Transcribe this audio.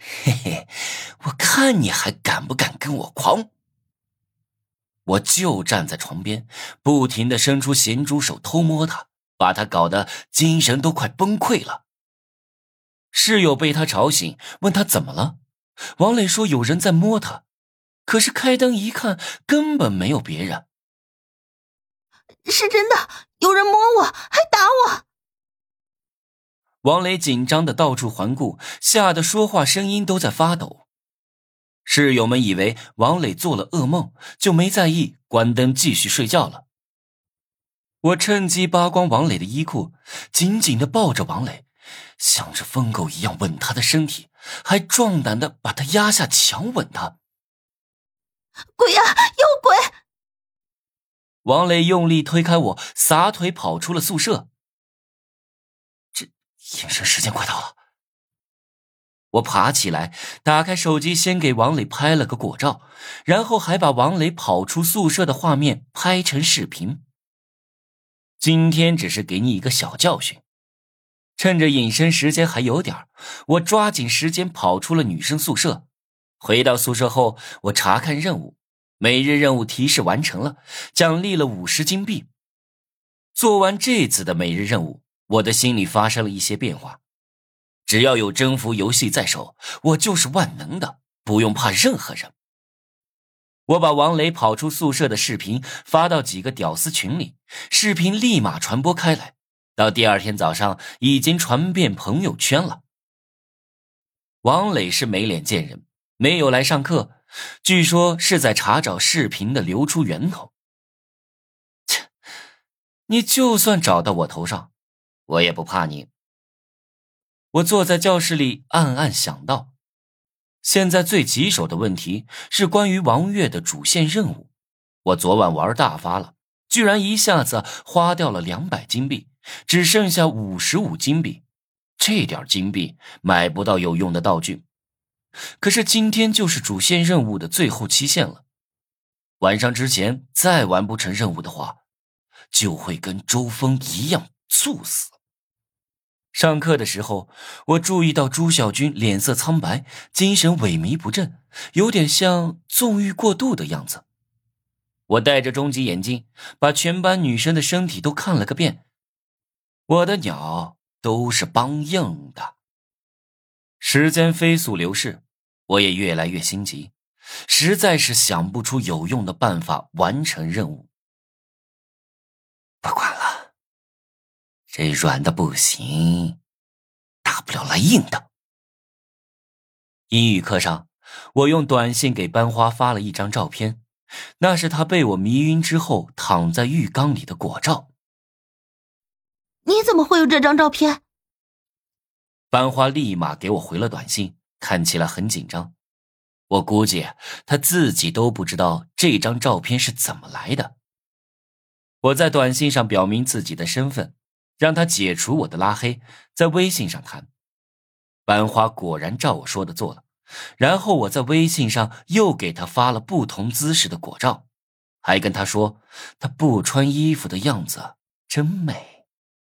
嘿嘿，我看你还敢不敢跟我狂？我就站在床边，不停的伸出咸猪手偷摸他，把他搞得精神都快崩溃了。室友被他吵醒，问他怎么了。王磊说有人在摸他，可是开灯一看，根本没有别人。是真的，有人摸我，还打我。王磊紧张的到处环顾，吓得说话声音都在发抖。室友们以为王磊做了噩梦，就没在意，关灯继续睡觉了。我趁机扒光王磊的衣裤，紧紧的抱着王磊，像只疯狗一样吻他的身体，还壮胆的把他压下强吻他。鬼呀，有鬼！王磊用力推开我，撒腿跑出了宿舍。隐身时间快到了。我爬起来，打开手机，先给王磊拍了个果照，然后还把王磊跑出宿舍的画面拍成视频。今天只是给你一个小教训，趁着隐身时间还有点我抓紧时间跑出了女生宿舍。回到宿舍后，我查看任务，每日任务提示完成了，奖励了五十金币。做完这次的每日任务，我的心里发生了一些变化。只要有征服游戏在手，我就是万能的，不用怕任何人。我把王雷跑出宿舍的视频发到几个屌丝群里，视频立马传播开来，到第二天早上已经传遍朋友圈了。王磊是没脸见人，没有来上课，据说是在查找视频的流出源头。切，你就算找到我头上，我也不怕你。我坐在教室里，暗暗想到：现在最棘手的问题是关于王月的主线任务。我昨晚玩大发了，居然一下子花掉了两百金币，只剩下五十五金币。这点金币买不到有用的道具。可是今天就是主线任务的最后期限了，晚上之前再完不成任务的话，就会跟周峰一样猝死。上课的时候，我注意到朱小军脸色苍白，精神萎靡不振，有点像纵欲过度的样子。我戴着终极眼镜，把全班女生的身体都看了个遍。我的鸟都是梆硬的。时间飞速流逝，我也越来越心急，实在是想不出有用的办法完成任务。不管了。这软的不行，大不了来硬的。英语课上，我用短信给班花发了一张照片，那是她被我迷晕之后躺在浴缸里的果照。你怎么会有这张照片？班花立马给我回了短信，看起来很紧张。我估计他自己都不知道这张照片是怎么来的。我在短信上表明自己的身份。让他解除我的拉黑，在微信上谈。班花果然照我说的做了，然后我在微信上又给他发了不同姿势的果照，还跟他说他不穿衣服的样子真美。